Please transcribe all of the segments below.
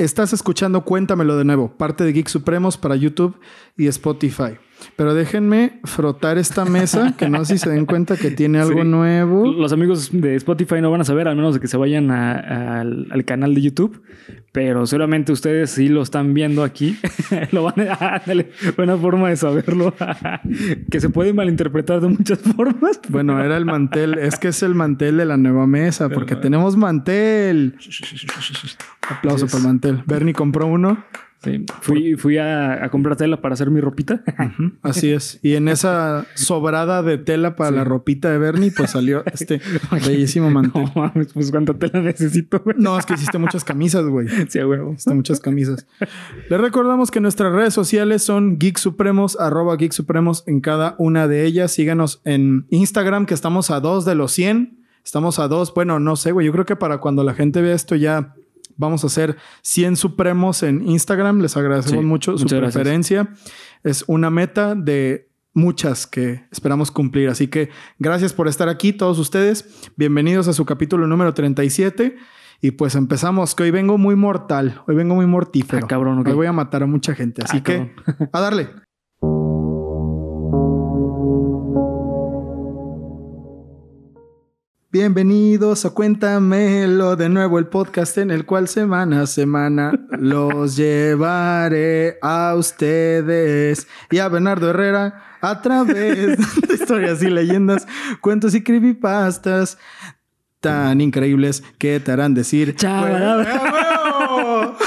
Estás escuchando Cuéntamelo de nuevo, parte de Geek Supremos para YouTube y Spotify. Pero déjenme frotar esta mesa, que no sé si se den cuenta que tiene algo Sí. nuevo. Los amigos de Spotify no van a saber, al menos de que se vayan a- al, al canal de YouTube. Pero seguramente ustedes sí lo están viendo aquí. lo van a... Ándale, buena forma de saberlo. que se puede malinterpretar de muchas formas. Bueno, era el mantel, es que es el mantel de la nueva mesa, porque tenemos mantel. Aplauso para el mantel. Bernie compró uno. Sí, Fui, fui a, a comprar tela para hacer mi ropita. Así es. Y en esa sobrada de tela para la ropita de Bernie, pues salió este bellísimo mantel. No mames, pues cuánta tela necesito, güey. No, es que hiciste muchas camisas, güey. Sí, huevo. Hiciste muchas camisas. Les recordamos que nuestras redes sociales son Geek Supremos, arroba Geek Supremos en cada una de ellas. Síganos en Instagram, que estamos a dos de los 100. Estamos a dos. Bueno, no sé, güey. Yo creo que para cuando la gente vea esto ya vamos a hacer 100 Supremos en Instagram. Les agradecemos Sí, mucho su gracias. preferencia. Es una meta de muchas que esperamos cumplir. Así que gracias por estar aquí, todos ustedes. Bienvenidos a su capítulo número 37. Y pues empezamos, que hoy vengo muy mortal, hoy vengo muy mortífero. Ah, cabrón. Hoy voy a matar a mucha gente, así Ah, que a darle. Bienvenidos a Cuéntamelo de nuevo, el podcast en el cual semana a semana los llevaré a ustedes y a Bernardo Herrera a través de historias y leyendas, cuentos y creepypastas tan increíbles que te harán decir Chaval. "¡Huevo!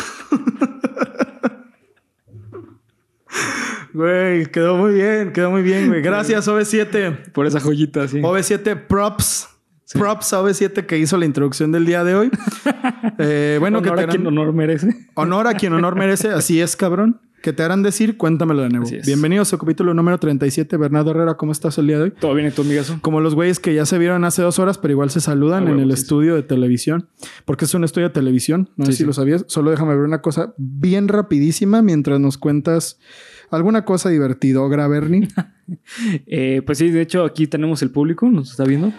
Güey, quedó muy bien, quedó muy bien, güey. Gracias, OV7. Por esa joyita, sí. OV7 props. Props a OV7 que hizo la introducción del día de hoy. Eh, bueno, Honor que te a quien harán- honor merece. honor a quien honor merece. Así es, cabrón. Que te harán decir, cuéntamelo de nuevo. Bienvenidos al capítulo número 37. Bernardo Herrera, ¿cómo estás el día de hoy? Todo bien, ¿y tu amigazo? Como los güeyes que ya se vieron hace dos horas, pero igual se saludan Ah, en el sí, sí. estudio de televisión. Porque es un estudio de televisión. No sé Sí, si sí. lo sabías. Solo déjame ver una cosa bien rapidísima mientras nos cuentas alguna cosa divertidora, Bernie. Eh, pues sí, de hecho, aquí tenemos el público, nos está viendo.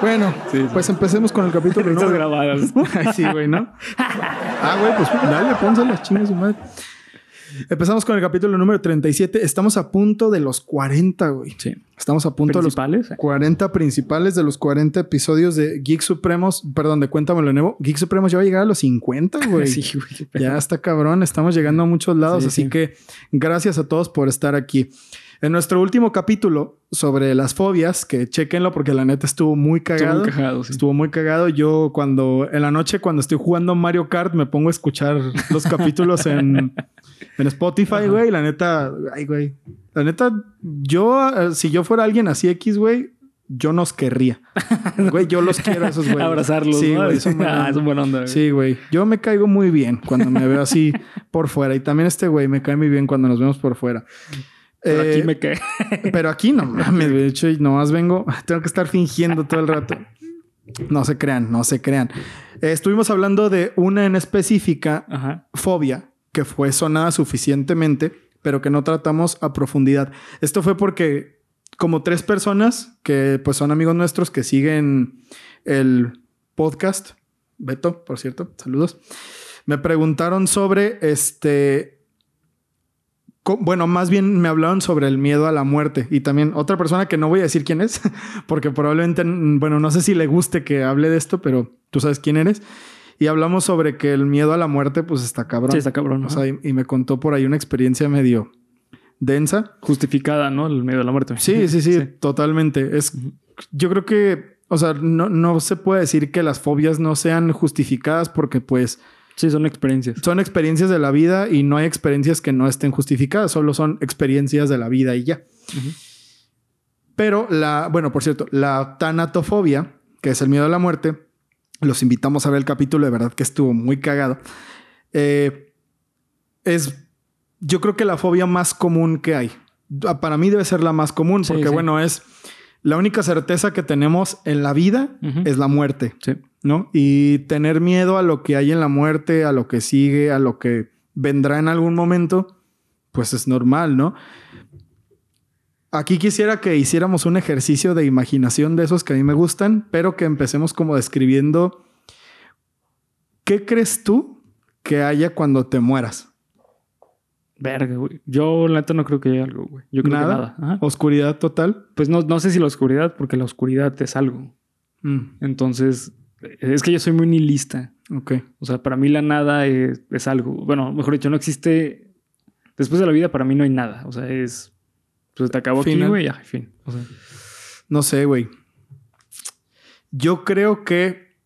Bueno, Sí, sí. pues empecemos con el capítulo Estas grabadas. sí, güey, ¿no? Ah, güey, pues dale, pónselas, chinga su madre. Empezamos con el capítulo número 37. Estamos a punto de los 40, güey. Sí. Estamos a punto de los Principales. 40 principales de los 40 episodios de Geek Supremos. Perdón, de Cuéntamelo de nuevo. Geek Supremos ya va a llegar a los 50, güey. Sí, güey. Ya está cabrón, estamos llegando a muchos lados, Sí, así sí. que gracias a todos por estar aquí. En nuestro último capítulo sobre las fobias, que chequenlo porque la neta estuvo muy Estuvo cagado. muy cagado, sí. Estuvo muy cagado. Yo cuando en la noche cuando estoy jugando Mario Kart me pongo a escuchar los capítulos en, en Spotify, güey. La neta, ay, güey. La neta, yo, eh, si yo fuera alguien así X, güey, yo nos querría. Güey, yo los quiero a esos güeyes. Abrazarlos. Sí, güey. ah, son buena onda. güey. Sí, güey. Yo me caigo muy bien cuando me veo así por fuera. Y también este güey me cae muy bien cuando nos vemos por fuera. Pero Eh, aquí me cae. pero aquí no mames, de hecho, y nomás vengo, tengo que estar fingiendo todo el rato. No se crean, no se crean. Eh, estuvimos hablando de una en específica, Ajá. fobia, que fue sonada suficientemente, pero que no tratamos a profundidad. Esto fue porque como tres personas que pues son amigos nuestros que siguen el podcast, Beto, por cierto, saludos, me preguntaron sobre este bueno, más bien me hablaron sobre el miedo a la muerte y también otra persona que no voy a decir quién es, porque probablemente, mm, bueno, no sé si le guste que hable de esto, pero tú sabes quién eres. Y hablamos sobre que el miedo a la muerte, pues está cabrón. Sí, está cabrón. O sea, y, y me contó por ahí una experiencia medio densa. Justificada, ¿no? El miedo a la muerte. Sí, sí, sí, totalmente. Es, yo creo que, o sea, no, no se puede decir que las fobias no sean justificadas porque pues Sí, son experiencias. son experiencias de la vida y no hay experiencias que no estén justificadas, solo son experiencias de la vida y ya. Pero la, bueno, por cierto, la tanatofobia, que es el miedo a la muerte, los invitamos a ver el capítulo, de verdad que estuvo muy cagado. Eh, es, yo creo que la fobia más común que hay. Ah, Para mí debe ser la más común, porque sí. bueno, es la única certeza que tenemos en la vida es la muerte, Sí. ¿No? Y tener miedo a lo que hay en la muerte, a lo que sigue, a lo que vendrá en algún momento, pues es normal, ¿no? Aquí quisiera que hiciéramos un ejercicio de imaginación de esos que a mí me gustan, pero que empecemos como describiendo qué crees tú que haya cuando te mueras. Verga, güey. Yo, la neta, no creo que haya algo, güey. Yo creo nada, que nada. Ajá. oscuridad total. Pues no, no sé si la oscuridad, porque la oscuridad es algo. Mm, Entonces, es que yo soy muy nihilista. ok. O sea, para mí la nada es, es algo. Bueno, mejor dicho, no existe. Después de la vida, para mí no hay nada. O sea, es. Pues te acabó aquí, güey, ya, fin. O sea, No sé, güey. Yo creo que.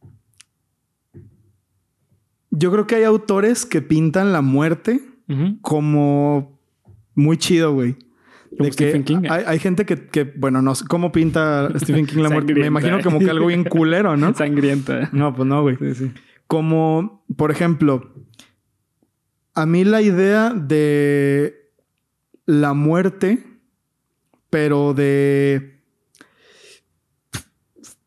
Yo creo que hay autores que pintan la muerte como muy chido, güey. De que Stephen King. Hay, hay gente que, que, bueno, no sé cómo pinta Stephen King la muerte. Me imagino como que algo bien culero, ¿no? Sangrienta. No, pues no, güey. Sí, sí. Como, por ejemplo, a mí la idea de la muerte, pero de...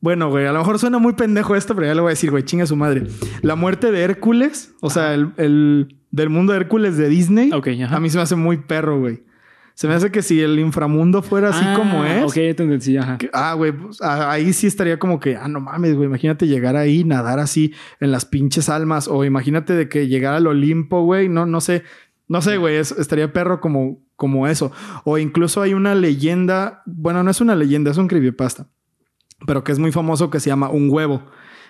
Bueno, güey, a lo mejor suena muy pendejo esto, pero ya le voy a decir, güey, chinga su madre. La muerte de Hércules, o sea, el, el- del mundo de Hércules de Disney, Ok, ajá. a mí se me hace muy perro, güey. Se me hace que si el inframundo fuera así Ah, como es, Ok, sí, ajá. que- ah, güey, pues, ah, ahí sí estaría como que, ah, no mames, güey, imagínate llegar ahí, nadar así en las pinches almas, o imagínate de que llegar al Olimpo, güey, no, no sé, no sé, güey, es- estaría perro como, como eso. O incluso hay una leyenda, bueno, no es una leyenda, es un creepypasta, pero que es muy famoso que se llama Un Huevo,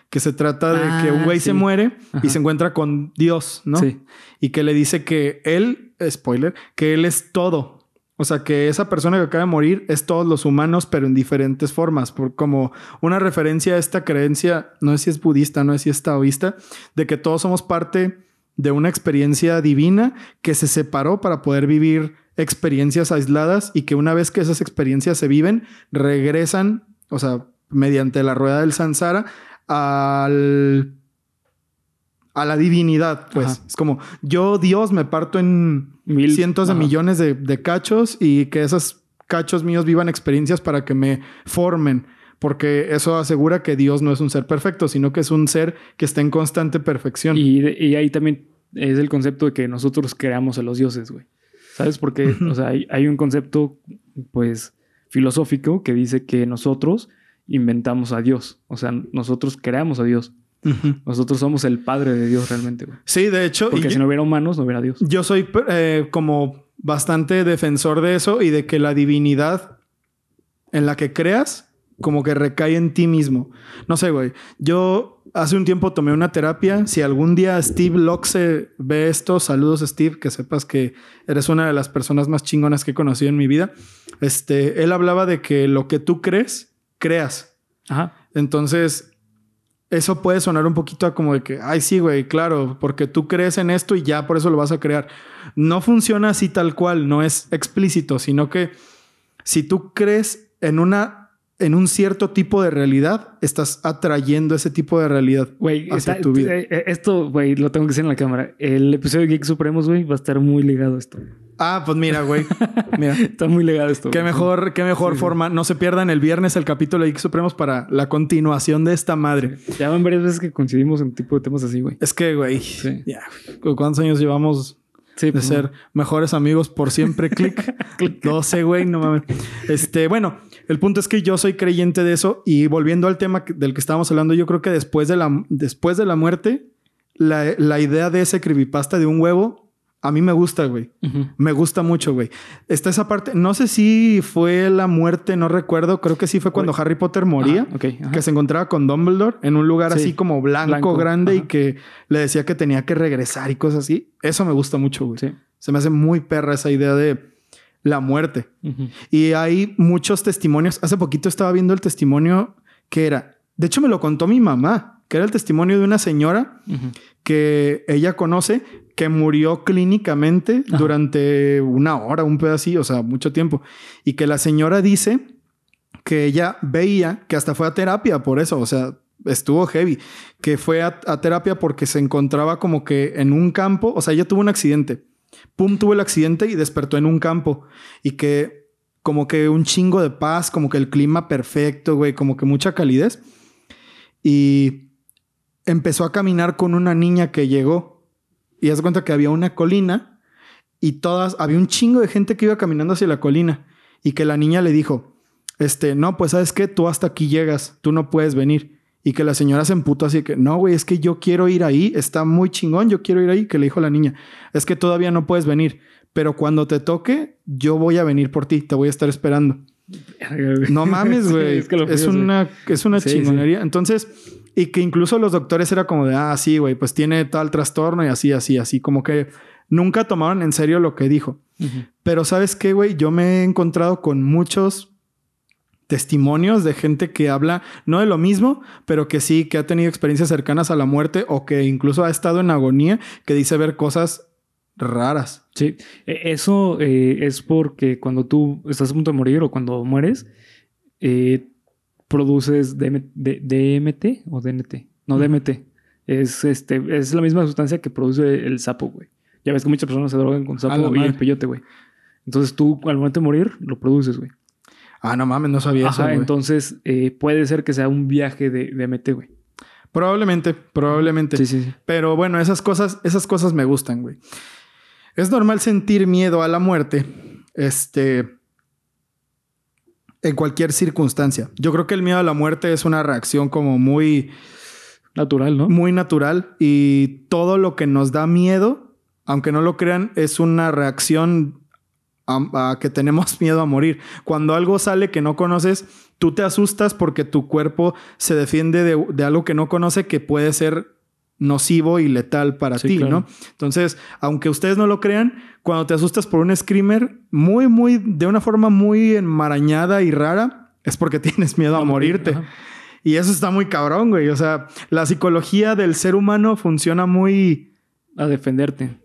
que se trata de que un Ah, güey se muere y se encuentra con Dios, ¿no? Sí. y que le dice que él, spoiler, que él es todo. O sea, que esa persona que acaba de morir es todos los humanos, pero en diferentes formas, por como una referencia a esta creencia, no sé si es budista, no sé si es taoísta, de que todos somos parte de una experiencia divina que se separó para poder vivir experiencias aisladas y que una vez que esas experiencias se viven, regresan, o sea, mediante la rueda del samsara, al a la divinidad, pues. Ajá. Es como, yo, Dios, me parto en Mil- cientos de ajá. millones de, de cachos y que esos cachos míos vivan experiencias para que me formen. Porque eso asegura que Dios no es un ser perfecto, sino que es un ser que está en constante perfección. Y, y ahí también es el concepto de que nosotros creamos a los dioses, güey. ¿Sabes? Porque, o sea, hay, hay un concepto, pues, filosófico que dice que nosotros inventamos a Dios. O sea, nosotros creamos a Dios. Ujú. Nosotros somos el padre de Dios realmente, güey. Sí, de hecho, Porque si yo, no hubiera humanos, no hubiera Dios. yo soy eh, como bastante defensor de eso y de que la divinidad en la que creas como que recae en ti mismo. No sé, güey. Yo hace un tiempo tomé una terapia. Si algún día Steve Locke ve esto, saludos Steve, que sepas que eres una de las personas más chingonas que he conocido en mi vida. Este, él hablaba de que lo que tú crees, creas. Ajá. Entonces, eso puede sonar un poquito como de que, ay, sí, güey, claro, porque tú crees en esto y ya por eso lo vas a crear. No funciona así tal cual, no es explícito, sino que si tú crees en una en un cierto tipo de realidad, estás atrayendo ese tipo de realidad hacia está- tu vida. eh, eh, esto, güey, lo tengo que decir en la cámara. El episodio de Geek Supremos, güey, va a estar muy ligado a esto. Ah, pues mira, güey. Mira. Está muy ligado esto. Qué mejor, qué mejor Sí, sí. forma. No se pierdan el viernes el capítulo de Geek Supremos para la continuación de esta madre. Ya van varias veces que coincidimos en tipo de temas así, güey. Es que, güey, Sí. ya, ¿cuántos años llevamos Sí, de pues, ser mejores amigos por siempre. Click. 12, güey, no mames. Este, bueno, el punto es que yo soy creyente de eso y volviendo al tema del que estábamos hablando, yo creo que después de la, después de la muerte, la, la idea de ese creepypasta de un huevo, a mí me gusta, güey. Me gusta mucho, güey. Está esa parte, no sé si fue la muerte, no recuerdo, creo que sí fue cuando Harry Potter moría. Ajá, ok, ajá. Que se encontraba con Dumbledore en un lugar Sí. así como blanco, Blanco, grande y que le decía que tenía que regresar y cosas así. Eso me gusta mucho, güey. Sí. Se me hace muy perra esa idea de la muerte. Y hay muchos testimonios. Hace poquito estaba viendo el testimonio que era, de hecho me lo contó mi mamá, que era el testimonio de una señora que ella conoce que murió clínicamente Ajá. durante una hora, un pedacito, o sea, mucho tiempo. Y que la señora dice que ella veía que hasta fue a terapia por eso, o sea, estuvo heavy, que fue a, a terapia porque se encontraba como que en un campo, o sea, ella tuvo un accidente. Pum, tuvo el accidente y despertó en un campo y que como que un chingo de paz, como que el clima perfecto, güey, como que mucha calidez. Y empezó a caminar con una niña que llegó. Y haz de cuenta que había una colina y todas, había un chingo de gente que iba caminando hacia la colina. Y que la niña le dijo, este, no, pues sabes qué, tú hasta aquí llegas, tú no puedes venir. Y que la señora se emputó así que, no, güey, es que yo quiero ir ahí, está muy chingón, yo quiero ir ahí. Que le dijo la niña, es que todavía no puedes venir, pero cuando te toque, yo voy a venir por ti, te voy a estar esperando. No mames, güey. es que una, es una Sí, chingonería. Entonces, y que incluso los doctores era como de, ah, sí, güey, pues tiene tal trastorno y así, así, así. Como que nunca tomaron en serio lo que dijo. Pero ¿sabes qué, güey? Yo me he encontrado con muchos testimonios de gente que habla no de lo mismo, pero que sí, que ha tenido experiencias cercanas a la muerte o que incluso ha estado en agonía, que dice ver cosas raras. Sí, E- eso eh, es porque cuando tú estás a punto de morir o cuando mueres, eh, produces DM D- DMT o DNT. No. DMT. Es, este, es la misma sustancia que produce el sapo, güey. Ya ves que muchas personas se drogan con sapo y el peyote, güey. Entonces tú al momento de morir lo produces, güey. Ah, no mames, no sabía eso. Güey. entonces eh, puede ser que sea un viaje de DMT, güey. Probablemente, probablemente. Sí, sí, sí. Pero bueno, esas cosas, esas cosas me gustan, güey. Es normal sentir miedo a la muerte, este, en cualquier circunstancia. Yo creo que el miedo a la muerte es una reacción como muy, Natural, ¿no? muy natural y todo lo que nos da miedo, aunque no lo crean, es una reacción a, a que tenemos miedo a morir. Cuando algo sale que no conoces, tú te asustas porque tu cuerpo se defiende de, de algo que no conoce que puede ser nocivo y letal para Sí, ti, claro. ¿no? Entonces, aunque ustedes no lo crean, cuando te asustas por un screamer muy, muy, de una forma muy enmarañada y rara, es porque tienes miedo a morirte. Ajá. Y eso está muy cabrón, güey. O sea, la psicología del ser humano funciona muy... A defenderte.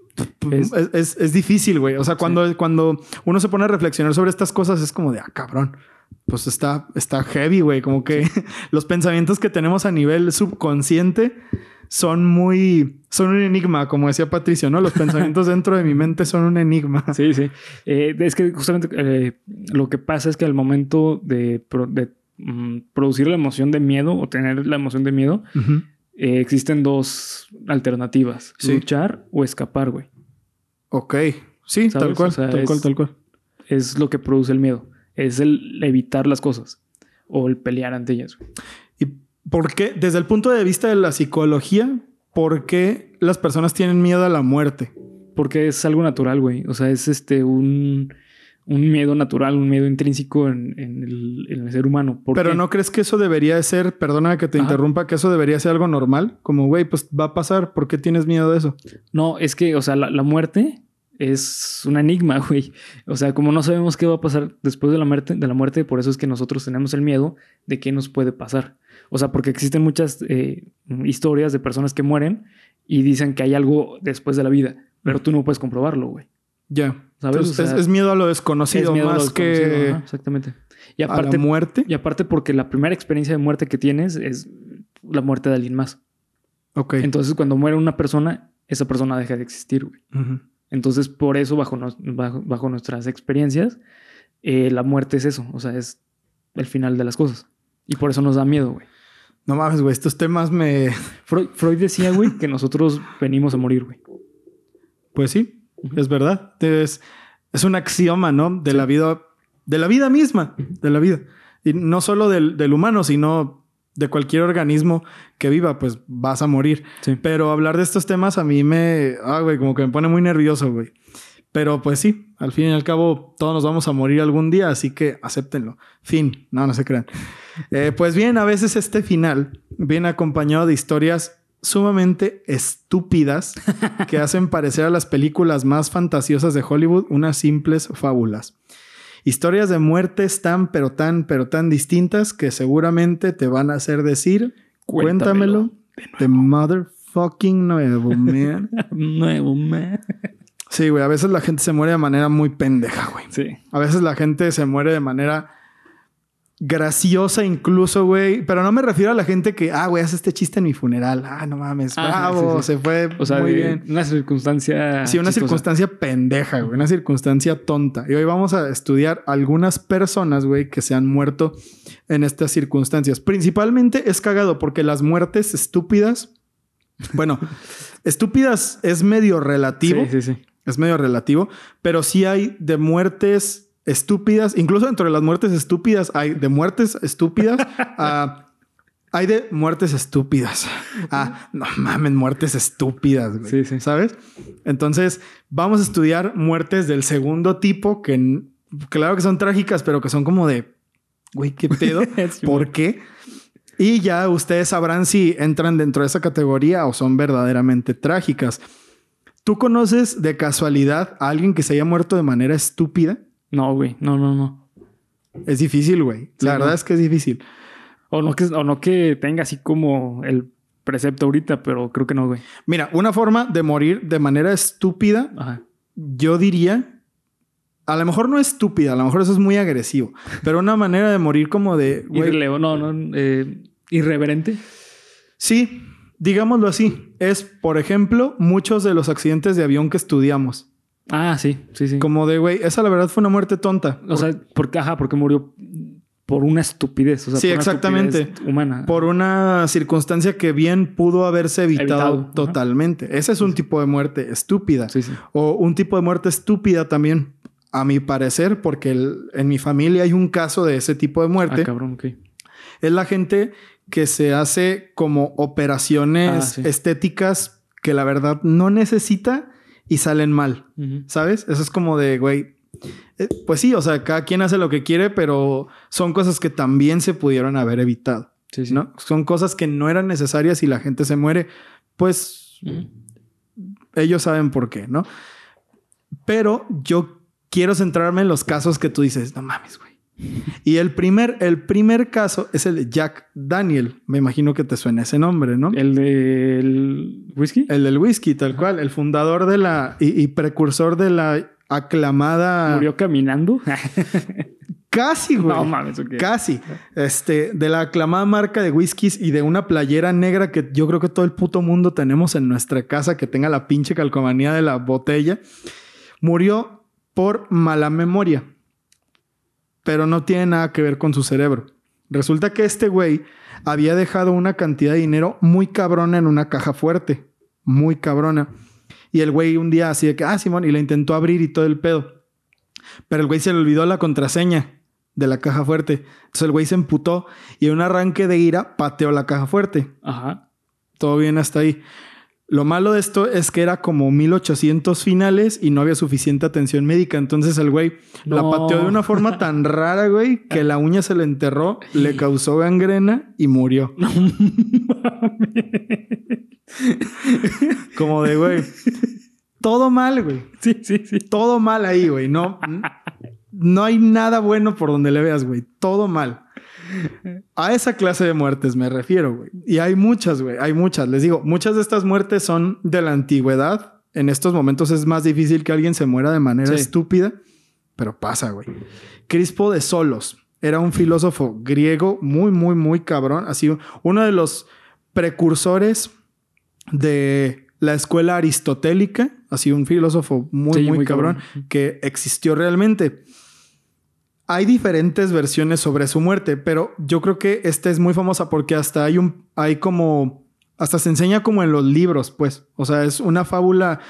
Es, Es- es- es difícil, güey. O sea, cuando, cuando uno se pone a reflexionar sobre estas cosas, es como de, ah, cabrón. Pues está, está heavy, güey. Como que los pensamientos que tenemos a nivel subconsciente son muy... Son un enigma, como decía Patricio, ¿no? Los pensamientos dentro de mi mente son un enigma. Sí, sí. Eh, es que justamente eh, lo que pasa es que al momento de, pro- de, mm, producir la emoción de miedo o tener la emoción de miedo. Eh, existen dos alternativas: Sí. luchar o escapar, güey. Ok. Sí, ¿Sabes? tal cual, O sea, tal cual, es- tal cual. Es lo que produce el miedo. Es el evitar las cosas o el pelear ante ellas. güey. ¿Y por qué, desde el punto de vista de la psicología, por qué las personas tienen miedo a la muerte? Porque es algo natural, güey. O sea, es este un, un miedo natural, un miedo intrínseco en, en el, en el ser humano. ¿Por Pero qué? ¿no crees que eso debería de ser, perdóname que te Ajá. interrumpa, que eso debería ser algo normal? Como, güey, pues va a pasar, ¿por qué tienes miedo de eso? No, es que, o sea, la, la muerte es un enigma, güey. O sea, como no sabemos qué va a pasar después de la muerte, de la muerte, por eso es que nosotros tenemos el miedo de qué nos puede pasar. O sea, porque existen muchas eh, historias de personas que mueren y dicen que hay algo después de la vida, pero tú no puedes comprobarlo, güey. Ya. ¿Sabes? Entonces, O sea, es, es miedo a lo Es desconocido a lo más que ajá, exactamente. Y a aparte, la muerte. y aparte porque la primera experiencia de muerte que tienes es la muerte de alguien más. Ok. Entonces, cuando muere una persona, esa persona deja de existir, güey. Entonces, por eso, bajo, nos- bajo, bajo nuestras experiencias, eh, la muerte es eso. O sea, es el final de las cosas. Y por eso nos da miedo, güey. No mames, güey, estos temas me... Freud, Freud decía, güey, que nosotros venimos a morir, güey. Pues sí. Es verdad. Es, es un axioma, ¿no? De la vida, de la vida misma, de la vida. Y no solo del, del humano, sino de cualquier organismo que viva, pues vas a morir. Sí. Pero hablar de estos temas a mí me... Ah, güey, como que me pone muy nervioso, güey. Pero pues sí, al fin y al cabo todos nos vamos a morir algún día, así que acéptenlo. Fin, no, no se crean. Eh, pues bien, a veces este final viene acompañado de historias sumamente estúpidas que hacen parecer a las películas más fantasiosas de Hollywood unas simples fábulas. Historias de muertes tan, pero tan, pero tan distintas que seguramente te van a hacer decir, cuéntamelo, de motherfucking nuevo, man. Nuevo, man. Sí, güey, a veces la gente se muere de manera muy pendeja, güey. Sí. A veces la gente se muere de manera graciosa incluso, güey. Pero no me refiero a la gente que, ah, güey, hace este chiste en mi funeral. Ah, no mames, Ah, bravo, sí, sí. se fue O sea, muy bien. una circunstancia. Sí, una chistosa. circunstancia pendeja, güey. Una circunstancia tonta. Y hoy vamos a estudiar algunas personas, güey, que se han muerto en estas circunstancias. Principalmente es cagado porque las muertes estúpidas, bueno, estúpidas es medio relativo. Sí, sí, sí. Es medio relativo, pero sí hay de muertes estúpidas, incluso dentro de las muertes estúpidas hay de muertes estúpidas a hay de muertes estúpidas. Ah, no mames, muertes estúpidas, güey. Sí, sí. ¿Sabes? Entonces, vamos a estudiar muertes del segundo tipo que claro que son trágicas, pero que son como de güey, qué pedo, ¿por qué? Y ya ustedes sabrán si entran dentro de esa categoría o son verdaderamente trágicas. ¿Tú conoces de casualidad a alguien que se haya muerto de manera estúpida? No, güey. No, no, no. Es difícil, güey. Sí, La verdad no. es que es difícil. O no que, o no que tenga así como el precepto ahorita, pero creo que no, güey. Mira, una forma de morir de manera estúpida, Ajá. yo diría, a lo mejor no estúpida, a lo mejor eso es muy agresivo, pero una manera de morir como de, güey, Irreleo- no, no, eh, irreverente. sí, digámoslo así, es, por ejemplo, muchos de los accidentes de avión que estudiamos. Ah, sí, sí, sí. Como de, güey, esa la verdad fue una muerte tonta. O sea, porque, ajá, porque murió por una estupidez. O sea, Sí, por una exactamente. estupidez Humana. por una circunstancia que bien pudo haberse evitado, Evitado, ajá. totalmente. Ese es un tipo de muerte estúpida. Sí, sí. O un tipo de muerte estúpida también, a mi parecer, porque el- en mi familia hay un caso de ese tipo de muerte. Ah, cabrón, ok. es la gente que se hace como operaciones Ah, estéticas que la verdad no necesita y salen mal. ¿Sabes? Eso es como de, güey. eh, Pues sí, o sea, cada quien hace lo que quiere, pero son cosas que también se pudieron haber evitado. Sí, sí. ¿no? Son cosas que no eran necesarias y la gente se muere, pues ellos saben por qué, ¿no? Pero yo quiero centrarme en los casos que tú dices, no mames, güey. Y el primer, el primer caso es el de Jack Daniel. Me imagino que te suena ese nombre, ¿no? ¿El del whisky? El del whisky, tal cual. El fundador de la y, y precursor de la aclamada. ¿Murió caminando? Casi, güey. no mames. Casi. Este, de la aclamada marca de whiskies y de una playera negra que yo creo que todo el puto mundo tenemos en nuestra casa que tenga la pinche calcomanía de la botella. Murió por mala memoria. Pero no tiene nada que ver con su cerebro. Resulta que este güey había dejado una cantidad de dinero muy cabrona en una caja fuerte. Muy cabrona. Y el güey un día así de que, ah, Simón, y le intentó abrir y todo el pedo. Pero el güey se le olvidó la contraseña de la caja fuerte. Entonces el güey se emputó y en un arranque de ira pateó la caja fuerte. Ajá. Todo bien hasta ahí. Lo malo de esto es que era como 1800 finales y no había suficiente atención médica. Entonces el güey la pateó de una forma tan rara, güey, que la uña se le enterró, le causó gangrena y murió. Como de, güey. Todo mal, güey. Sí, sí, sí. Todo mal ahí, güey. No, no hay nada bueno por donde le veas, güey. Todo mal. A esa clase de muertes me refiero, güey. Y hay muchas, güey. Hay muchas. Les digo, muchas de estas muertes son de la antigüedad. En estos momentos es más difícil que alguien se muera de manera Sí. estúpida, pero pasa, güey. Crispo de Solos era un filósofo griego muy, muy, muy cabrón. Así, uno de los precursores de la escuela aristotélica. Así, un filósofo muy, Sí, muy, muy cabrón, cabrón. que existió realmente. Hay diferentes versiones sobre su muerte, pero yo creo que esta es muy famosa porque hasta hay un, hay como, hasta se enseña como en los libros, pues. O sea, es una fábula,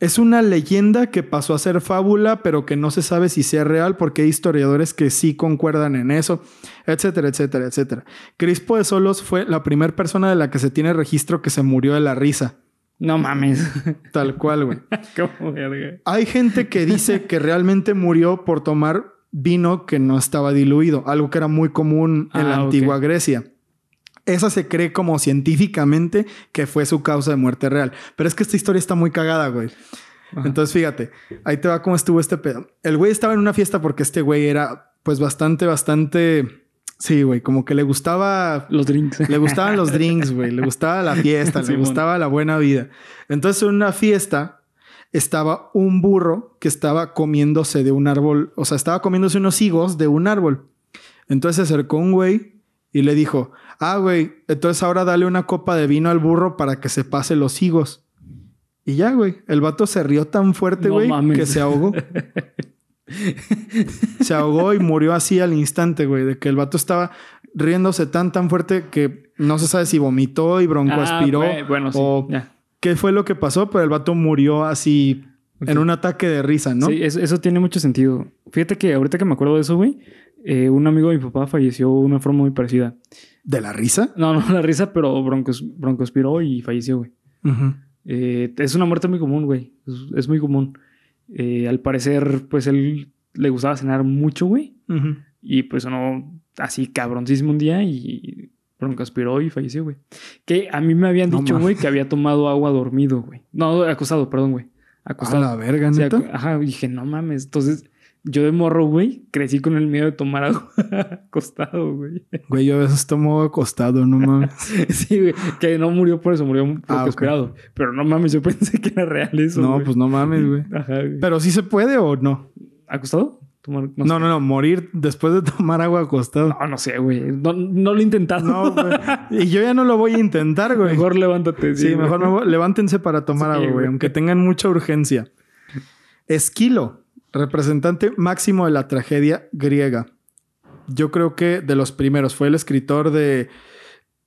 es una leyenda que pasó a ser fábula, pero que no se sabe si sea real porque hay historiadores que sí concuerdan en eso, etcétera, etcétera, etcétera. Crispo de Solos fue la primera persona de la que se tiene registro que se murió de la risa. No mames. Tal cual, güey. Hay gente que dice que realmente murió por tomar vino que no estaba diluido, algo que era muy común en la Ah, antigua Grecia. Esa se cree como científicamente que fue su causa de muerte real. Pero es que esta historia está muy cagada, güey. Ajá. Entonces, fíjate, ahí te va cómo estuvo este pedo. El güey estaba en una fiesta porque este güey era, pues, bastante, bastante. Sí, güey, como que le gustaba Los drinks. le gustaban los drinks, güey. Le gustaba la fiesta, le gustaba la buena vida. Entonces, en una fiesta estaba un burro que estaba comiéndose de un árbol, o sea, estaba comiéndose unos higos de un árbol. Entonces se acercó un güey y le dijo, ah, güey, entonces ahora dale una copa de vino al burro para que se pase los higos. Y ya, güey, el vato se rió tan fuerte, No güey, mames. que se ahogó. se ahogó y murió así al instante, güey, de que el vato estaba riéndose tan, tan fuerte que no se sabe si vomitó y broncoaspiró Ah, güey, bueno, sí, o ya. qué fue lo que pasó, pero el vato murió así en un ataque de risa, ¿no? Sí, eso, eso tiene mucho sentido. Fíjate que ahorita que me acuerdo de eso, güey, eh, un amigo de mi papá falleció de una forma muy parecida. ¿De la risa? No, no la risa, pero broncos, broncoaspiró y falleció, güey. Eh, es una muerte muy común, güey. Es, es muy común. Eh, al parecer, pues él le gustaba cenar mucho, güey. Y pues sonó así cabroncísimo un día y broncoaspiró y falleció, güey. Que a mí me habían No dicho, güey, que había tomado agua dormido, güey. No, acostado, perdón, güey. A Acostado. la verga, O sea, neta. ajá, dije, no mames. Entonces, yo de morro, güey, crecí con el miedo de tomar agua acostado, güey. Güey, yo a veces tomo acostado, no mames. Sí, güey. Que no murió por eso, murió por Ah. Pero no mames, yo pensé que era real eso. no, pues no mames, güey. Ajá, güey. Pero sí se puede o no? ¿Acostado? Tomar, No, no, no, morir después de tomar agua acostado. No, no sé, güey. No, no lo he intentado. No, güey. Y yo ya no lo voy a intentar, güey. Mejor levántate. Sí, güey. mejor me levántense para tomar Sí, agua, güey. aunque tengan mucha urgencia. Esquilo, representante máximo de la tragedia griega. Yo creo que de los primeros. Fue el escritor de.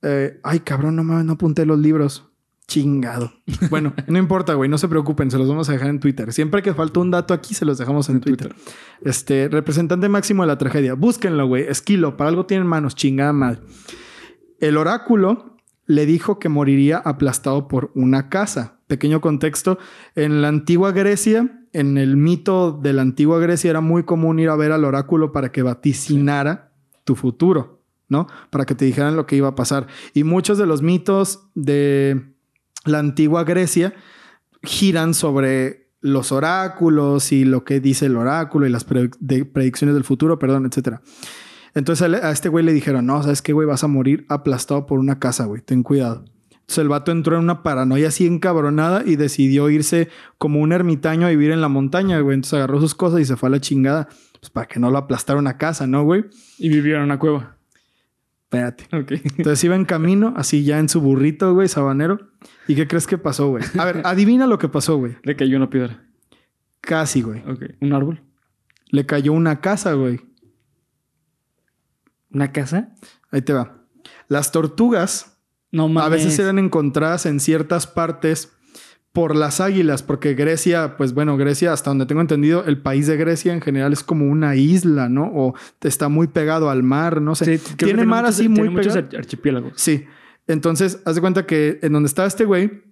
eh, ay, cabrón, no mames, no apunté los libros. Chingado. Bueno, no importa, güey, no se preocupen, se los vamos a dejar en Twitter. Siempre que falta un dato aquí, se los dejamos en, En Twitter. Twitter. Este, representante máximo de la tragedia. Búsquenlo, güey. Esquilo, para algo tienen manos, chingada mal. El oráculo le dijo que moriría aplastado por una casa. Pequeño contexto. En la antigua Grecia, en el mito de la antigua Grecia, era muy común ir a ver al oráculo para que vaticinara tu futuro, ¿no? Para que te dijeran lo que iba a pasar. Y muchos de los mitos de la antigua Grecia giran sobre los oráculos y lo que dice el oráculo y las de- predicciones del futuro, perdón, etcétera. Entonces a este güey le dijeron, no, ¿sabes qué, güey? Vas a morir aplastado por una casa, güey. Ten cuidado. Entonces el vato entró en una paranoia así encabronada y decidió irse como un ermitaño a vivir en la montaña, güey. Entonces agarró sus cosas y se fue a la chingada. Pues para que no lo aplastara una casa, ¿no, güey? Y vivieron en una cueva. Espérate. Ok. Entonces iba en camino, así ya en su burrito, güey, sabanero. ¿Y qué crees que pasó, güey? A ver, adivina lo que pasó, güey. Le cayó una piedra. Casi, güey. Ok. ¿Un árbol? Le cayó una casa, güey. ¿Una casa? Ahí te va. Las tortugas No mames. a veces eran encontradas en ciertas partes por las águilas, porque Grecia, pues bueno, Grecia, hasta donde tengo entendido, el país de Grecia en general es como una isla, ¿no? O está muy pegado al mar, no sé. Sí, tiene mar muchos- así muy pegado. ar- archipiélagos. Sí. Entonces, haz de cuenta que en donde estaba este güey,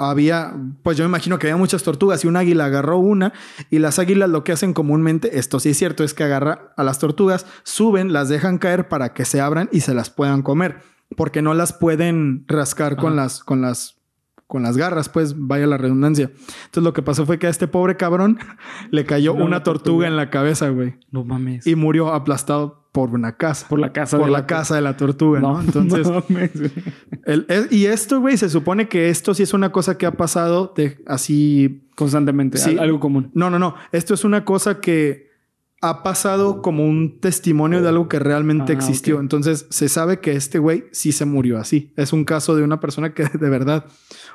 había, pues yo me imagino que había muchas tortugas y un águila agarró una y las águilas lo que hacen comúnmente, esto sí es cierto, es que agarra a las tortugas, suben, las dejan caer para que se abran y se las puedan comer, porque no las pueden rascar con las, con las, con las garras, pues vaya la redundancia. Entonces lo que pasó fue que a este pobre cabrón le cayó Una una tortuga tortuga. en la cabeza, güey, No mames. y murió aplastado por una casa. por la casa. Por de la casa de la tortuga, ¿no? Entonces, No mames, el- y esto, güey, se supone que esto sí es una cosa que ha pasado de así. Constantemente. Sí. al- Algo común. No, no, no. Esto es una cosa que ha pasado como un testimonio de algo que realmente Ah, existió. Entonces se sabe que este güey sí se murió así. Es un caso de una persona que de verdad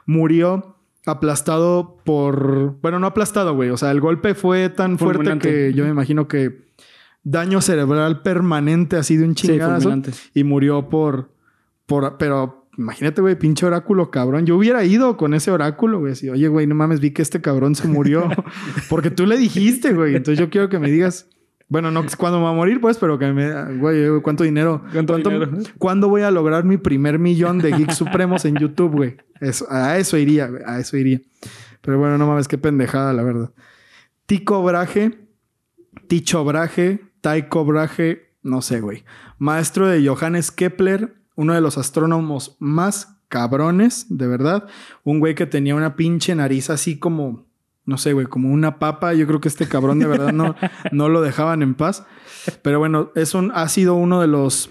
murió aplastado por. Bueno, no aplastado, güey. O sea, el golpe fue tan fuerte que yo me imagino que daño cerebral permanente así de un chingadazo y murió por, por, pero imagínate, güey, pinche oráculo, cabrón. Yo hubiera ido con ese oráculo, güey, así, oye, güey, no mames, vi que este cabrón se murió porque tú le dijiste, güey. Entonces yo quiero que me digas, bueno, no cuándo me va a morir, pues, pero que me, güey, cuánto dinero, ¿Cuánto dinero? ¿cuándo voy a lograr mi primer millón de geeks supremos en YouTube, güey? Eso, a eso iría, güey, a eso iría. Pero bueno, no mames, qué pendejada, la verdad. Tico Braje, Ticho Braje, Tycho Brahe, no sé, güey. Maestro de Johannes Kepler, uno de los astrónomos más cabrones, de verdad. Un güey que tenía una pinche nariz así como, no sé, güey, como una papa. Yo creo que este cabrón de verdad no, no lo dejaban en paz. Pero bueno, es un, ha sido uno de los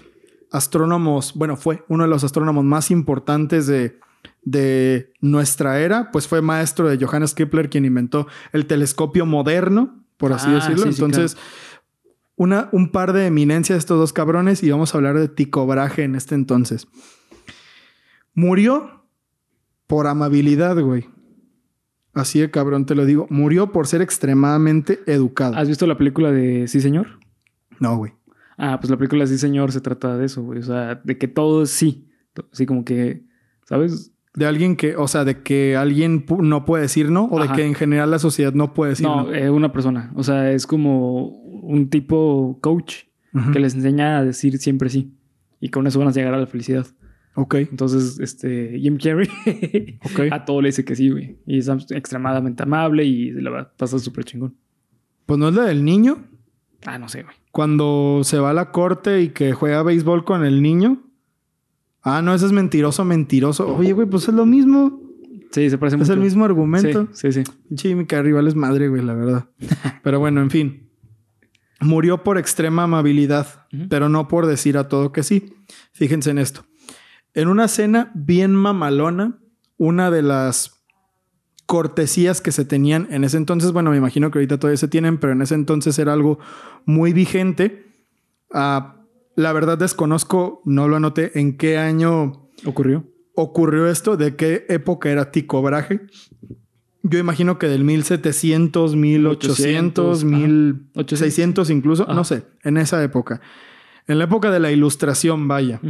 astrónomos, bueno, fue uno de los astrónomos más importantes de, de nuestra era, pues fue maestro de Johannes Kepler quien inventó el telescopio moderno, por así Ah, decirlo. sí, sí, Entonces, una, un par de eminencias de estos dos cabrones y vamos a hablar de Tico Brahe en este entonces. Murió por amabilidad, güey. Así de cabrón te lo digo. Murió por ser extremadamente educado. ¿Has visto la película de Sí, señor? No, güey. Ah, pues la película Sí, señor se trata de eso, güey. O sea, de que todo es sí. Así como que, ¿sabes? De alguien que, o sea, de que alguien no puede decir no o de que en general la sociedad no puede decir no. No, eh, una persona. O sea, es como un tipo coach que les enseña a decir siempre sí. Y con eso van a llegar a la felicidad. Ok, Entonces, este, Jim Carrey a todo le dice que sí, güey. Y es extremadamente amable y la va a pasar súper chingón. Pues no es la del niño. Ah, no sé, güey. Cuando se va a la corte y que juega béisbol con el niño. Ah, no, ese es mentiroso, mentiroso. Oye, güey, pues es lo mismo. Sí, se parece Es mucho. el mismo argumento. Sí, sí, sí. Jimmy Carrey vale es madre, güey, la verdad. Pero bueno, en fin. Murió por extrema amabilidad, pero no por decir a todo que sí. Fíjense en esto. En una cena bien mamalona, una de las cortesías que se tenían en ese entonces, bueno, me imagino que ahorita todavía se tienen, pero en ese entonces era algo muy vigente. Ah, la verdad desconozco, no lo anoté, en qué año Ocurrió. ocurrió esto, de qué época era Tico Brahe. Yo imagino que del 1700, 1800, 800, 1600 incluso, Ajá. no sé, en esa época. En la época de la ilustración, vaya.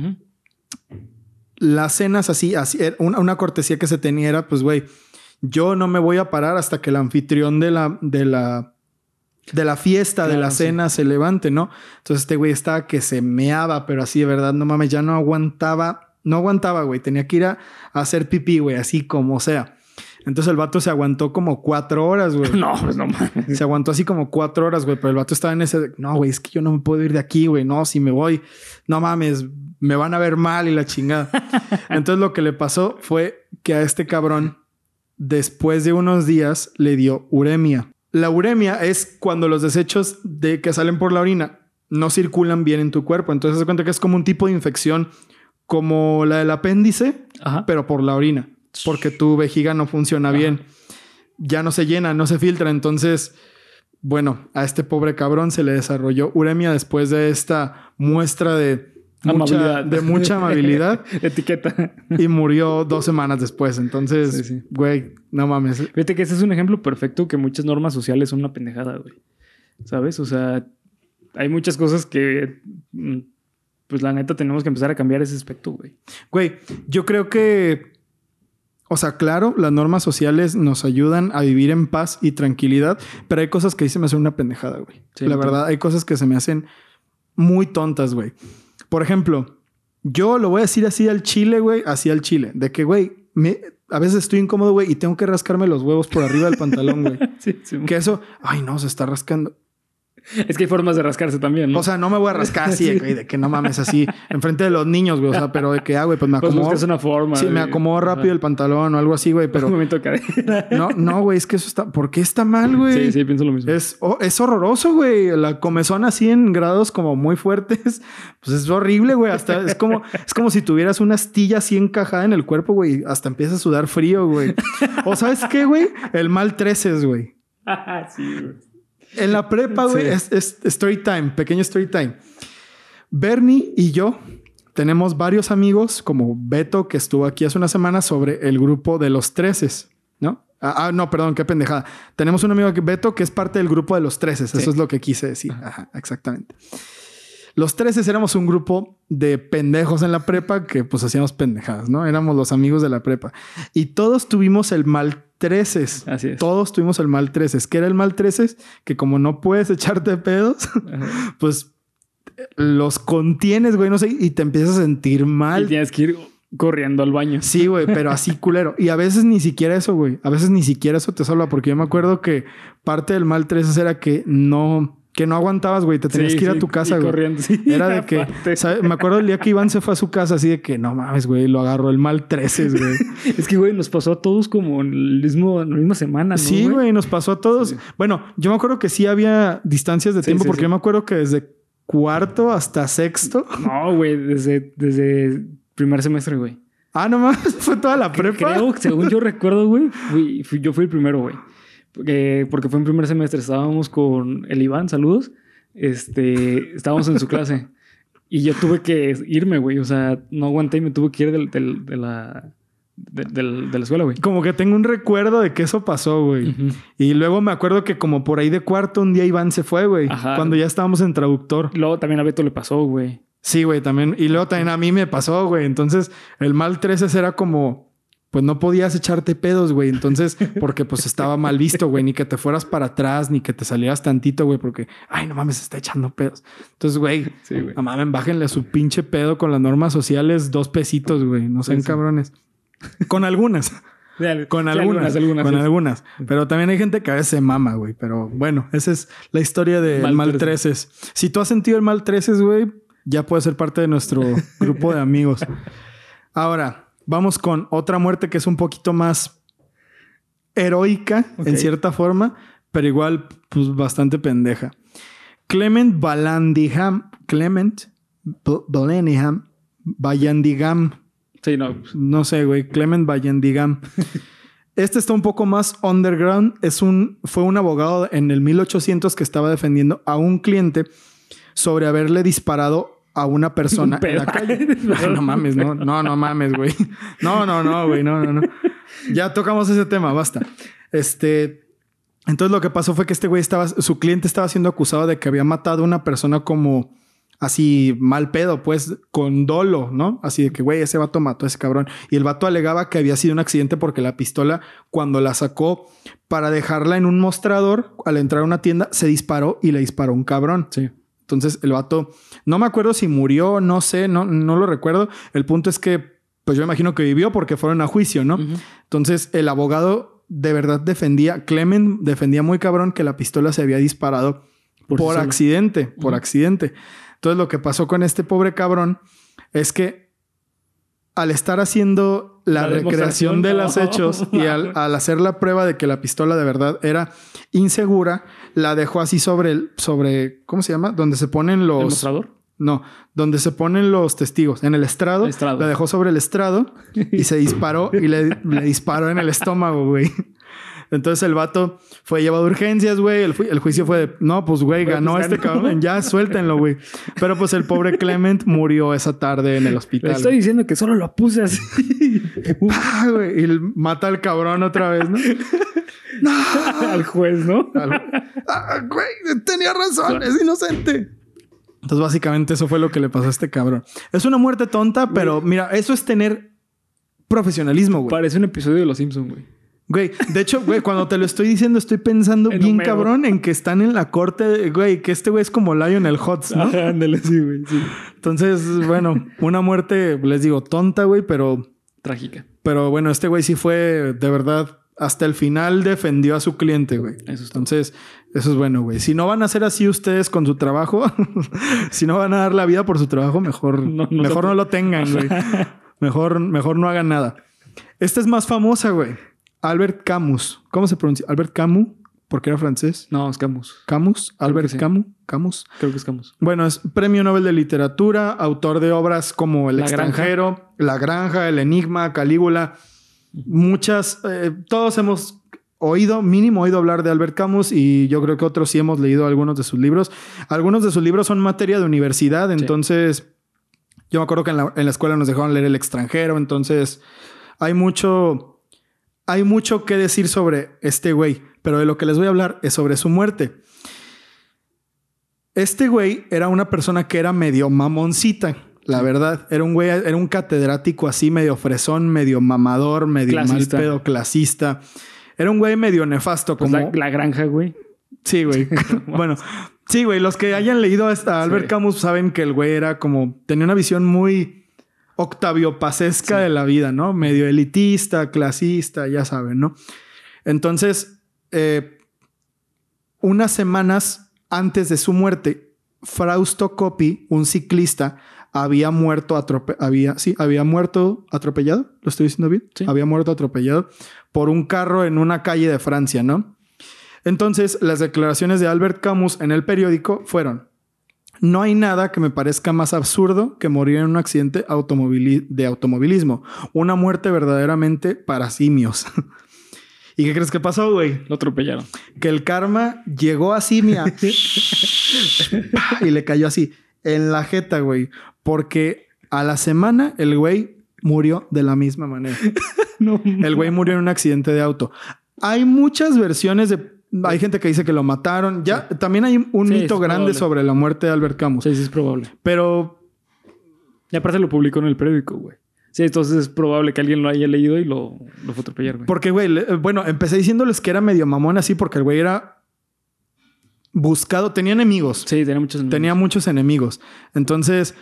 Las cenas así, así era una, una cortesía que se tenía era, pues, güey, yo no me voy a parar hasta que el anfitrión de la, de la, de la fiesta, de la sí. cena se levante, ¿no? Entonces este güey estaba que se meaba, pero así de verdad, no mames, ya no aguantaba, no aguantaba, güey, tenía que ir a, a hacer pipí, güey, así como sea. Entonces el vato se aguantó como cuatro horas, güey. No, pues no mames. Se aguantó así como cuatro horas, güey, pero el vato estaba en ese... No, güey, es que yo no me puedo ir de aquí, güey. No, si me voy, no mames, me van a ver mal y la chingada. Entonces lo que le pasó fue que a este cabrón, después de unos días, le dio uremia. La uremia es cuando los desechos de que salen por la orina no circulan bien en tu cuerpo. Entonces se cuenta que es como un tipo de infección como la del apéndice, Ajá. pero por la orina, porque tu vejiga no funciona Ajá. bien. Ya no se llena, no se filtra. Entonces, bueno, a este pobre cabrón se le desarrolló uremia después de esta muestra de mucha, de mucha amabilidad Etiqueta. y murió dos semanas después. Entonces, Sí, sí. güey, no mames. Fíjate que ese es un ejemplo perfecto que muchas normas sociales son una pendejada, güey. ¿Sabes? O sea, hay muchas cosas que, mm, pues la neta, tenemos que empezar a cambiar ese aspecto, güey. Güey, yo creo que, o sea, claro, las normas sociales nos ayudan a vivir en paz y tranquilidad, pero hay cosas que sí se me hacen una pendejada, güey. Sí, La verdad, hay cosas que se me hacen muy tontas, güey. Por ejemplo, yo lo voy a decir así al chile, güey, así al chile, de que, güey, me- a veces estoy incómodo, güey, y tengo que rascarme los huevos por arriba del pantalón, güey. Sí, sí. Que eso, ay, no, se está rascando. Es que hay formas de rascarse también, ¿no? O sea, no me voy a rascar así, Sí. güey, de que no mames así, enfrente de los niños, güey, o sea, pero de que, ah, güey, pues me pues acomodo. buscas una forma. Sí, me acomodo rápido el pantalón o algo así, güey, pero Un momento cadera. no, no, güey, es que eso está, ¿por qué está mal, güey? Sí, sí, pienso lo mismo. Es, oh, es horroroso, güey. La comezón así en grados como muy fuertes. Pues es horrible, güey. Hasta es como, es como si tuvieras una astilla así encajada en el cuerpo, güey. Hasta empieza a sudar frío, güey. O sabes qué, güey? El mal 13, güey. sí, güey. En la prepa, güey, Sí. es, es story time, pequeño story time. Bernie y yo tenemos varios amigos, como Beto, que estuvo aquí hace una semana, sobre el grupo de los treces, ¿no? Ah, ah, no, perdón, qué pendejada. Tenemos un amigo, que- Beto, que es parte del grupo de los treces. Sí. Eso es lo que quise decir. Ajá, exactamente. Los treces éramos un grupo de pendejos en la prepa que pues hacíamos pendejadas, ¿no? Éramos los amigos de la prepa. Y todos tuvimos el mal treces. Así es. Todos tuvimos el mal 13. ¿Qué era el mal 13? Que como no puedes echarte pedos, Ajá. pues los contienes, güey, no sé, y te empiezas a sentir Y mal. tienes que ir corriendo al baño. Sí, güey, pero así culero. Y a veces ni siquiera eso, güey. A veces ni siquiera eso te salva, porque yo me acuerdo que parte del mal 13 era que no, que no aguantabas, güey. Te tenías Sí, que ir a tu casa, güey. corriendo, sí, Era de que, me acuerdo el día que Iván se fue a su casa así de que no mames, güey, lo agarró el mal 13, güey. Es que, güey, nos pasó a todos como en, el mismo, en la misma semana, ¿no? Sí, güey, nos pasó a todos. Bueno, yo me acuerdo que sí había distancias de tiempo, porque yo me acuerdo que desde cuarto hasta sexto. No, güey, desde, desde primer semestre, güey. Ah, no mames, fue toda la prepa. Creo, según yo recuerdo, güey, fui- fui- yo fui el primero, güey. Porque, porque fue en primer semestre, estábamos con el Iván, saludos. este, estábamos en su clase y yo tuve que irme, güey. O sea, no aguanté y me tuve que ir del, del- de, la, de, de la escuela, güey. Como que tengo un recuerdo de que eso pasó, güey. Ujú. Y luego me acuerdo que como por ahí de cuarto un día Iván se fue, güey. Ajá. Cuando ya estábamos en traductor. Luego también a Beto le pasó, güey. Sí, güey, también. Y luego también a mí me pasó, güey. Entonces, el mal 13 era como, pues no podías echarte pedos, güey. Entonces, porque pues estaba mal visto, güey. Ni que te fueras para atrás, ni que te salieras tantito, güey. Porque, ay, no mames, se está echando pedos. Entonces, güey, Sí, güey. no mames, bájenle a su pinche pedo con las normas sociales dos pesitos, güey. No sean Sí, sí. cabrones. Con algunas. Con Sí, algunas, algunas, con algunas. Pero también hay gente que a veces se mama, güey. Pero bueno, esa es la historia del Mal mal, treces. 13. Si tú has sentido el mal 13, güey, ya puedes ser parte de nuestro grupo de amigos. Ahora, vamos con otra muerte que es un poquito más heroica, en cierta forma, pero igual, pues bastante pendeja. Clement Vallandigham, Clement B- Vallandigham, Vallandigham, Sí, no. no sé, güey. Clement Vallandigham. Este está un poco más underground. Es un, fue un abogado en el 1800 que estaba defendiendo a un cliente sobre haberle disparado a una persona en la calle. Ay, no mames, no, no, no mames, güey. No, no, no, güey, no, no, no. Ya tocamos ese tema, basta. Este, entonces lo que pasó fue que este güey estaba, su cliente estaba siendo acusado de que había matado a una persona como así mal pedo, pues con dolo, ¿no? Así de que, güey, ese vato mató a ese cabrón. Y el vato alegaba que había sido un accidente porque la pistola, cuando la sacó para dejarla en un mostrador, al entrar a una tienda, se disparó y le disparó un cabrón. Sí. Entonces el vato, no me acuerdo si murió, no sé, no, no lo recuerdo. El punto es que, pues yo imagino que vivió porque fueron a juicio, ¿no? Entonces el abogado de verdad defendía, Clement defendía muy cabrón que la pistola se había disparado Por por, sí sola. accidente, por accidente. Entonces lo que pasó con este pobre cabrón es que al estar haciendo la, La recreación de no. los hechos y al, al hacer la prueba de que la pistola de verdad era insegura, la dejó así sobre el, sobre, ¿cómo se llama? Donde se ponen ¿El los... mostrador? No, donde se ponen los testigos, en el estrado. El estrado. La dejó sobre el estrado y se disparó y le, le disparó en el estómago, güey. Entonces el vato fue llevado a urgencias, güey. El, ju- el juicio fue de, no, pues, güey, ganó pues, este ganó. cabrón. Ya, suéltenlo, güey. Pero pues el pobre Clement murió esa tarde en el Le hospital. estoy diciendo que solo lo puse así. Güey. Y mata al cabrón otra vez, ¿no? Al juez, ¿no? Algo- Ah, güey, tenía razón, es inocente. Entonces, básicamente, eso fue lo que le pasó a este cabrón. Es una muerte tonta, pero mira, eso es tener profesionalismo, güey. Parece un episodio de Los Simpsons, güey. Güey, de hecho, güey, cuando te lo estoy diciendo, estoy pensando En bien Homero. cabrón en que están en la corte, de- güey, que este güey es como Lionel Hutz, ¿no? Ajá, ándale, sí, güey. Sí. Entonces, bueno, una muerte, les digo, tonta, güey, pero, Trágica. pero bueno, este güey sí fue de verdad hasta el final defendió a su cliente, güey. Eso está. Entonces, eso es bueno, güey. Si no van a hacer así ustedes con su trabajo, si no van a dar la vida por su trabajo, mejor No, no mejor lo- no lo tengan, güey. Mejor, mejor no hagan nada. Esta es más famosa, güey. Albert Camus. ¿Cómo se pronuncia? Albert Camus, porque era francés. No, es Camus. Camus, Albert sí. Camus, Camus. Creo que es Camus. Bueno, es premio Nobel de Literatura, autor de obras como El La Granja. extranjero, La Granja, El Enigma, Calígula. Muchas, eh, todos hemos oído, mínimo oído hablar de Albert Camus y yo creo que otros sí hemos leído algunos de sus libros. Algunos de sus libros son materia de universidad, entonces yo me acuerdo que en la, en la escuela nos dejaron leer El extranjero, entonces hay mucho, hay mucho que decir sobre este güey, pero de lo que les voy a hablar es sobre su muerte. Este güey era una persona que era medio mamoncita, la verdad. Era un güey, era un catedrático así, medio fresón, medio mamador, medio Clasista. mal pedo, clasista. Era un güey medio nefasto, Pues como. la, la granja, güey. Sí, güey. bueno, sí, güey. Los que hayan leído a Albert Sí. Camus saben que el güey era como. Tenía una visión muy Octavio Pacesca de la vida, ¿no? Medio elitista, clasista, ya saben, ¿no? Entonces, eh, unas semanas antes de su muerte, Frausto Coppi, un ciclista, había muerto atrope había sí, había muerto atropellado, lo estoy diciendo bien, Sí. había muerto atropellado por un carro en una calle de Francia, ¿no? Entonces, las declaraciones de Albert Camus en el periódico fueron: No hay nada que me parezca más absurdo que morir en un accidente automobili- de automovilismo, una muerte verdaderamente para simios. ¿Y qué crees que pasó, güey? Lo atropellaron. Que el karma llegó a simia y le cayó así en la jeta, güey. Porque a la semana el güey murió de la misma manera. No, El güey murió en un accidente de auto. Hay muchas versiones de. Hay gente que dice que lo mataron. Ya también hay un Sí, mito grande probable. sobre la muerte de Albert Camus. Sí, sí, es probable. Pero Y aparte lo publicó en el periódico, güey. Sí, entonces es probable que alguien lo haya leído y lo, lo atropellar, güey. Porque, güey, le- bueno, empecé diciéndoles que era medio mamón así porque el güey era buscado, tenía enemigos, Sí, tenía muchos enemigos. tenía muchos enemigos. Entonces,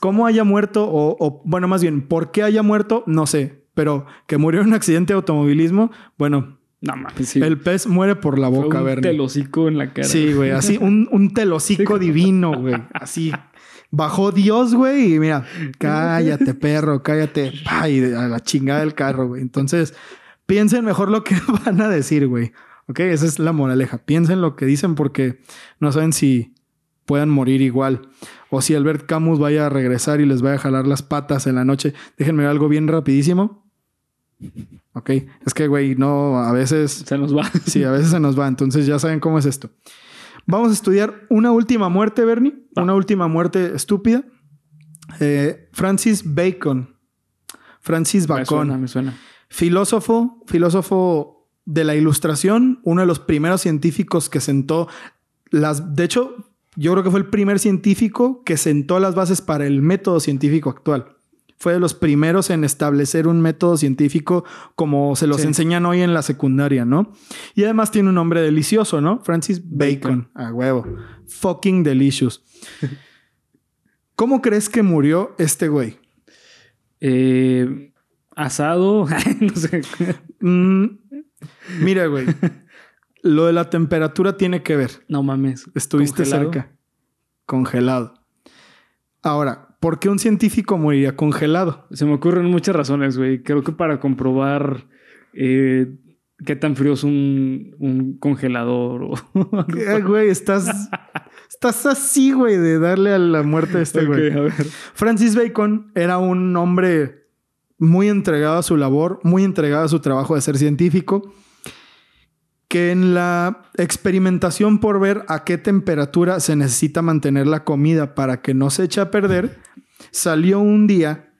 ¿cómo haya muerto? O, o, bueno, más bien, ¿por qué haya muerto? No sé. Pero que murió en un accidente de automovilismo, bueno, No mames, sí. el pez muere por la Fue boca, un Bernie. telocico en la cara. Sí, güey, así un, un telocico divino, güey. Así bajó Dios, güey, y mira, cállate, perro, cállate. Ay, a la chingada del carro, güey. Entonces, piensen mejor lo que van a decir, güey. Ok, esa es la moraleja. Piensen lo que dicen porque no saben si puedan morir igual. O si Albert Camus vaya a regresar y les vaya a jalar las patas en la noche. Déjenme ver algo bien rapidísimo. Ok, es que, güey, no, a veces Se nos va. Sí, a veces se nos va. Entonces ya saben cómo es esto. Vamos a estudiar una última muerte, Bernie. Va. Una última muerte estúpida. Eh, Francis Bacon. Francis Me suena, Bacon. me suena. Filósofo, filósofo de la ilustración. Uno de los primeros científicos que sentó las... De hecho, yo creo que fue el primer científico que sentó las bases para el método científico actual. Fue de los primeros en establecer un método científico como se los Sí. enseñan hoy en la secundaria, ¿no? Y además tiene un nombre delicioso, ¿no? Francis Bacon. A huevo. Fucking delicious. ¿Cómo crees que murió este güey? Eh, asado. no sé. Mm, mira, güey. Lo de la temperatura tiene que ver. No mames. Estuviste ¿Congelado? cerca. Congelado. Ahora, ¿por qué un científico moriría congelado? Se me ocurren muchas razones, güey. Creo que para comprobar eh, qué tan frío es un, un congelador o... Eh, güey, estás, estás así, güey, de darle a la muerte a este güey. Francis Bacon era un hombre muy entregado a su labor, muy entregado a su trabajo de ser científico, que en la experimentación por ver a qué temperatura se necesita mantener la comida para que no se eche a perder, salió un día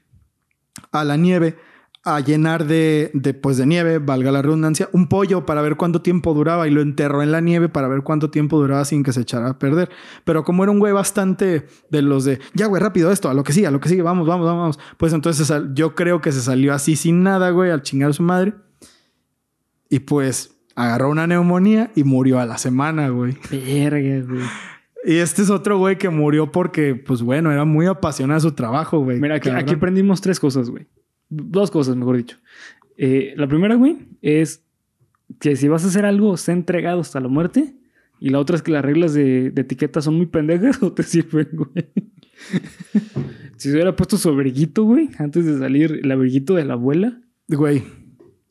a la nieve a llenar de, pues de nieve, valga la redundancia, un pollo para ver cuánto tiempo duraba y lo enterró en la nieve para ver cuánto tiempo duraba sin que se echara a perder. Pero como era un güey bastante de los de, ya güey, rápido esto, a lo que sigue, a lo que sigue, vamos, vamos, vamos. Pues entonces yo creo que se salió así sin nada, güey, al chingar a su madre. Y pues agarró una neumonía y murió a la semana, güey. Verga, güey. Y este es otro güey que murió porque, pues bueno, era muy apasionado de su trabajo, güey. Mira, aquí, aquí aprendimos tres cosas, güey. Dos cosas, mejor dicho. Eh, la primera, güey, es que si vas a hacer algo, esté entregado hasta la muerte. Y la otra es que las reglas de, de etiqueta son muy pendejas o te sirven, güey. si se hubiera puesto su abriguito, güey, antes de salir, el abriguito de la abuela, Güey,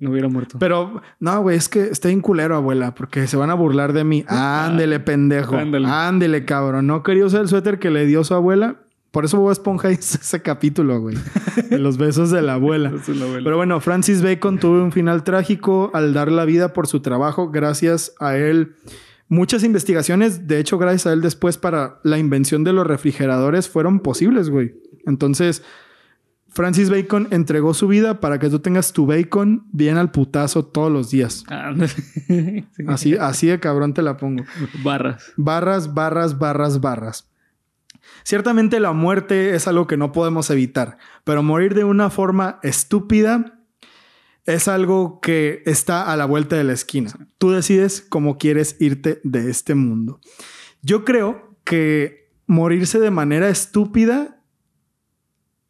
no hubiera muerto. Pero, no, güey, es que está bien culero, abuela, porque se van a burlar de mí. Ándele, pendejo. Ándale. Ándele, cabrón. No quería usar el suéter que le dio su abuela. Por eso Bob Esponja hizo ese capítulo, güey. De los besos de la abuela. Pero bueno, Francis Bacon tuvo un final trágico al dar la vida por su trabajo. Gracias a él. Muchas investigaciones, de hecho, gracias a él después para la invención de los refrigeradores fueron posibles, güey. Entonces, Francis Bacon entregó su vida para que tú tengas tu bacon bien al putazo todos los días. Sí. Así, así de cabrón te la pongo. Barras. Barras, barras, barras, barras. Ciertamente la muerte es algo que no podemos evitar, pero morir de una forma estúpida es algo que está a la vuelta de la esquina. Tú decides cómo quieres irte de este mundo. Yo creo que morirse de manera estúpida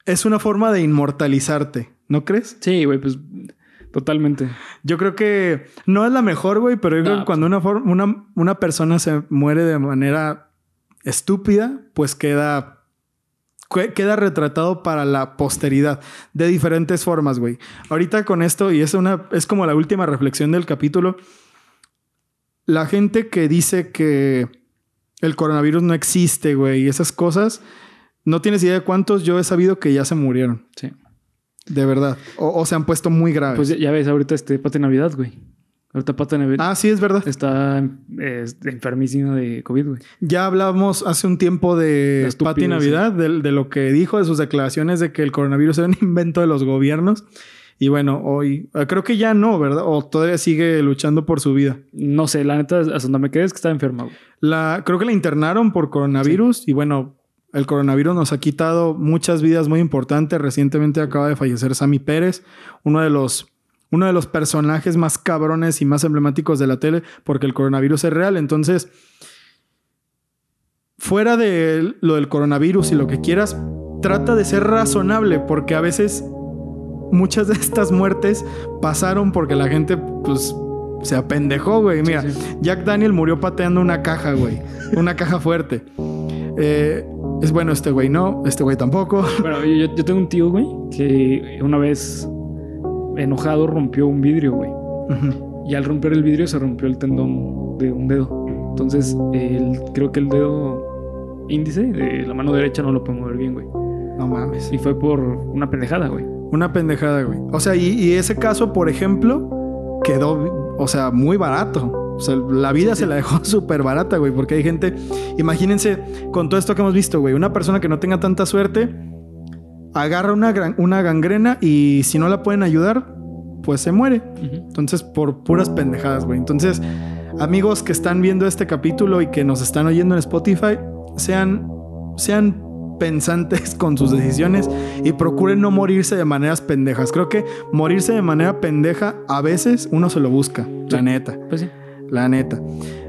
es una forma de inmortalizarte, ¿no crees? Sí, güey, pues totalmente. Yo creo que no es la mejor, güey, pero yo creo que cuando una, for- una, una persona se muere de manera estúpida, pues queda, que- queda retratado para la posteridad de diferentes formas, güey. Ahorita con esto, y es, una, es como la última reflexión del capítulo, la gente que dice que el coronavirus no existe, güey, y esas cosas, no tienes idea de cuántos yo he sabido que ya se murieron, Sí. de verdad, o, o se han puesto muy graves. Pues ya, ya ves ahorita este Pate Navidad, güey. Ahorita Pata Navidad Ah, sí, es verdad. está eh, enfermísima de COVID, güey. Ya hablábamos hace un tiempo de Pati Navidad, de, de lo que dijo, de sus declaraciones de que el coronavirus era un invento de los gobiernos. Y bueno, hoy eh, creo que ya no, ¿verdad? O todavía sigue luchando por su vida. No sé, la neta, hasta donde me quedé es que estaba enferma, güey. La, creo que la internaron por coronavirus y bueno, el coronavirus nos ha quitado muchas vidas muy importantes. Recientemente acaba de fallecer Sammy Pérez, uno de los, uno de los personajes más cabrones y más emblemáticos de la tele, porque el coronavirus es real. Entonces, fuera de lo del coronavirus y lo que quieras, trata de ser razonable, porque a veces muchas de estas muertes pasaron porque la gente, pues, se apendejó, güey. Mira, Sí, sí. Jack Daniel murió pateando una caja, güey. Una caja fuerte. Eh, es bueno este güey, no. Este güey tampoco. Bueno, yo, yo tengo un tío, güey, que una vez enojado rompió un vidrio, güey. Y al romper el vidrio se rompió el tendón de un dedo. Entonces, el- creo que el dedo índice de la mano derecha no lo puede mover bien, güey. no mames. Y fue por una pendejada, güey. Una pendejada, güey. O sea, y, y ese caso, por ejemplo, quedó, o sea, muy barato. O sea, la vida se la dejó súper barata, güey. Porque hay gente, imagínense, con todo esto que hemos visto, güey, una persona que no tenga tanta suerte, agarra una, gran- una gangrena y si no la pueden ayudar, pues se muere. Entonces, por puras pendejadas, güey. Entonces, amigos que están viendo este capítulo y que nos están oyendo en Spotify, sean, sean pensantes con sus decisiones y procuren no morirse de maneras pendejas. Creo que morirse de manera pendeja a veces uno se lo busca, la neta, Pues sí. La neta.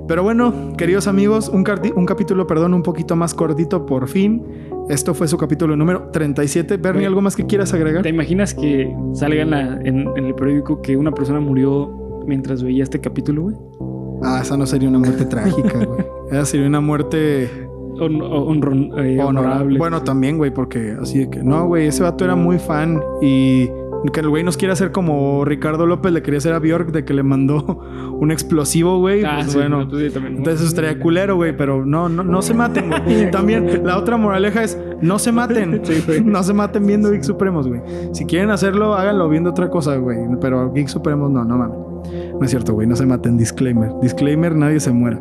Pero bueno, queridos amigos, un, un capítulo, perdón, un poquito más cortito por fin. Esto fue su capítulo número 37. Bernie. ¿algo más que quieras agregar? ¿Te imaginas que salga en, la- en- en el periódico que una persona murió mientras veía este capítulo, güey? Ah, esa no sería una muerte trágica, güey. Esa sería una muerte Hon- eh, honorable. Bueno, también, güey, porque así de que no, güey, ese vato era muy fan y que el güey nos quiere hacer como Ricardo López le quería hacer a Bjork de que le mandó un explosivo, güey. Ah, pues, sí, bueno, no, sí, también. entonces estaría culero, güey, pero no, no, no se maten, güey. También la otra moraleja es no se maten. Sí. No se maten viendo Geek Supremos, güey. Si quieren hacerlo, háganlo viendo otra cosa, güey. Pero Geek Supremos no, no mames. No es cierto, güey, no se maten. Disclaimer. Disclaimer, nadie se muera.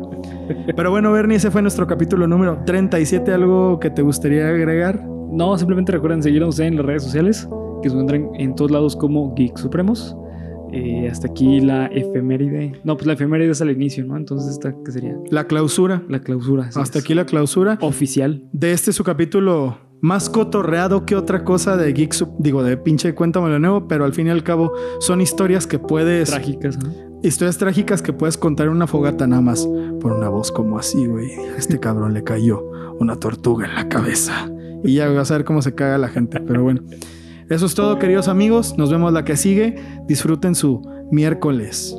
Pero bueno, Bernie, ese fue nuestro capítulo número 37. ¿Algo que te gustaría agregar? No, simplemente recuerden seguirnos en las redes sociales, que se encuentran en todos lados como Geek Supremos. Eh, hasta aquí la efeméride. No, pues la efeméride es al inicio, ¿no? Entonces esta que sería La clausura. la clausura. Hasta es. aquí la clausura Oficial. de este su capítulo más cotorreado que otra cosa de Geek Sup- Digo, de pinche cuéntamelo de nuevo, pero al fin y al cabo son historias que puedes. Trágicas, ¿no? Historias trágicas que puedes contar en una fogata nada más por una voz como así, güey. Este cabrón le cayó una tortuga en la cabeza. Y ya vas a ver cómo se caga la gente. Pero bueno, eso es todo, queridos amigos. Nos vemos la que sigue. Disfruten su miércoles.